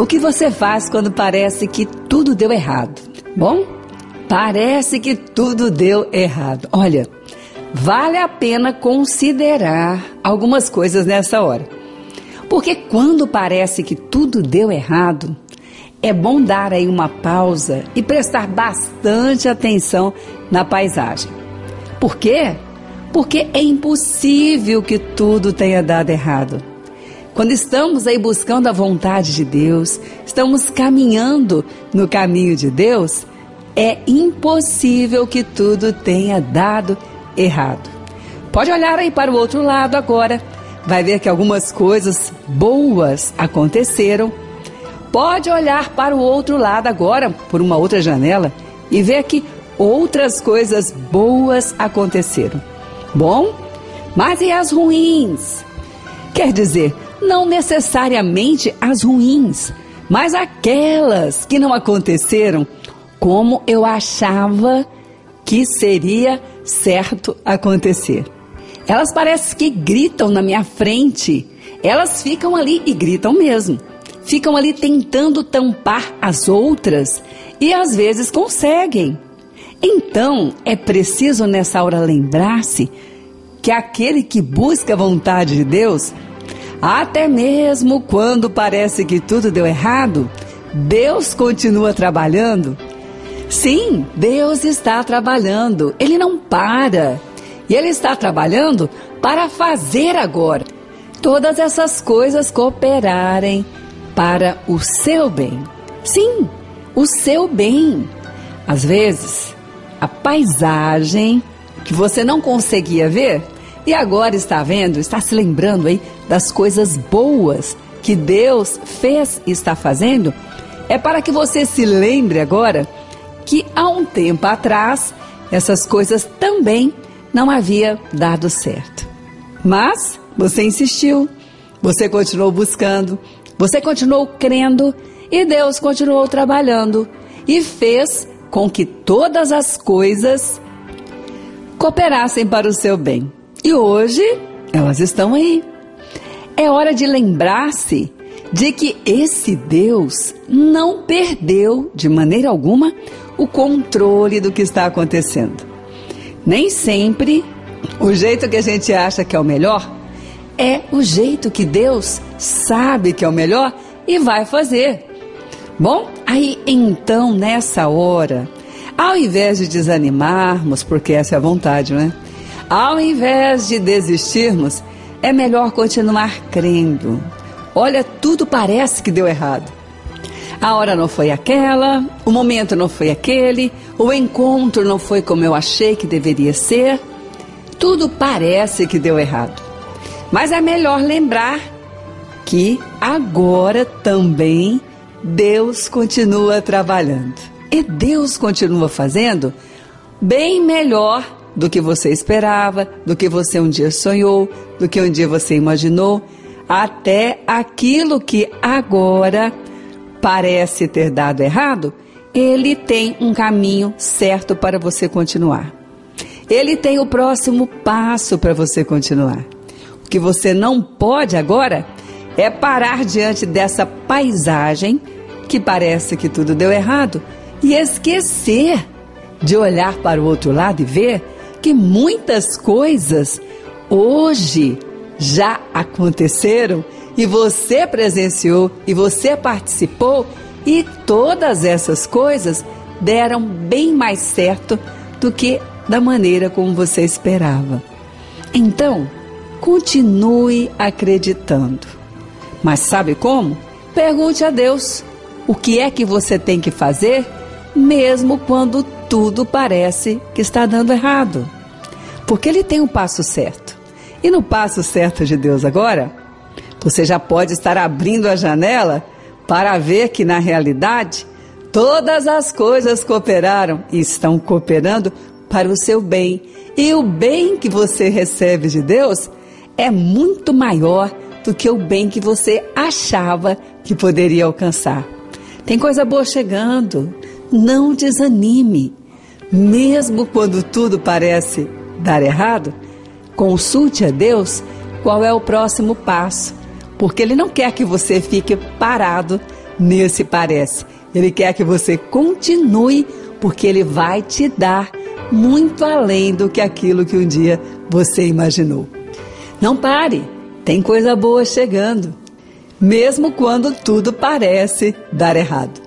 O que você faz quando parece que tudo deu errado? Bom, parece que tudo deu errado. Olha, vale a pena considerar algumas coisas nessa hora. Porque quando parece que tudo deu errado, é bom dar aí uma pausa e prestar bastante atenção na paisagem. Por quê? Porque é impossível que tudo tenha dado errado. Quando estamos aí buscando a vontade de Deus, estamos caminhando no caminho de Deus, é impossível que tudo tenha dado errado. Pode olhar aí para o outro lado agora, vai ver que algumas coisas boas aconteceram. Pode olhar para o outro lado agora, por uma outra janela, e ver que outras coisas boas aconteceram. Bom, mas e as ruins? Quer dizer, não necessariamente as ruins, mas aquelas que não aconteceram como eu achava que seria certo acontecer. Elas parecem que gritam na minha frente. Elas ficam ali e gritam mesmo. Ficam ali tentando tampar as outras e às vezes conseguem. Então é preciso nessa hora lembrar-se que aquele que busca a vontade de Deus até mesmo quando parece que tudo deu errado, Deus continua trabalhando. Sim, Deus está trabalhando, Ele não para. E Ele está trabalhando para fazer agora todas essas coisas cooperarem para o seu bem. Sim, o seu bem. Às vezes, a paisagem que você não conseguia ver e agora está vendo, está se lembrando aí das coisas boas que Deus fez e está fazendo, é para que você se lembre agora que há um tempo atrás essas coisas também não havia dado certo. Mas você insistiu, você continuou buscando, você continuou crendo e Deus continuou trabalhando e fez com que todas as coisas cooperassem para o seu bem. E hoje elas estão aí. É hora de lembrar-se de que esse Deus não perdeu de maneira alguma o controle do que está acontecendo. Nem sempre o jeito que a gente acha que é o melhor é o jeito que Deus sabe que é o melhor e vai fazer. Bom, aí então nessa hora, ao invés de desanimarmos, porque essa é a vontade, não é? Ao invés de desistirmos, é melhor continuar crendo. Olha, tudo parece que deu errado. A hora não foi aquela, o momento não foi aquele, o encontro não foi como eu achei que deveria ser. Tudo parece que deu errado. Mas é melhor lembrar que agora também Deus continua trabalhando. E Deus continua fazendo bem melhor do que você esperava, do que você um dia sonhou, do que um dia você imaginou, até aquilo que agora parece ter dado errado, ele tem um caminho certo para você continuar. Ele tem o próximo passo para você continuar. O que você não pode agora é parar diante dessa paisagem que parece que tudo deu errado e esquecer de olhar para o outro lado e ver que muitas coisas hoje já aconteceram e você presenciou e você participou e todas essas coisas deram bem mais certo do que da maneira como você esperava. Então, continue acreditando. Mas sabe como? Pergunte a Deus o que é que você tem que fazer, mesmo quando tudo parece que está dando errado. Porque ele tem um passo certo. E no passo certo de Deus agora, você já pode estar abrindo a janela para ver que na realidade todas as coisas cooperaram e estão cooperando para o seu bem. E o bem que você recebe de Deus é muito maior do que o bem que você achava que poderia alcançar. Tem coisa boa chegando. Não desanime. Mesmo quando tudo parece dar errado, consulte a Deus qual é o próximo passo, porque Ele não quer que você fique parado nesse parece. Ele quer que você continue, porque ele vai te dar muito além do que aquilo que um dia você imaginou. Não pare, tem coisa boa chegando, mesmo quando tudo parece dar errado.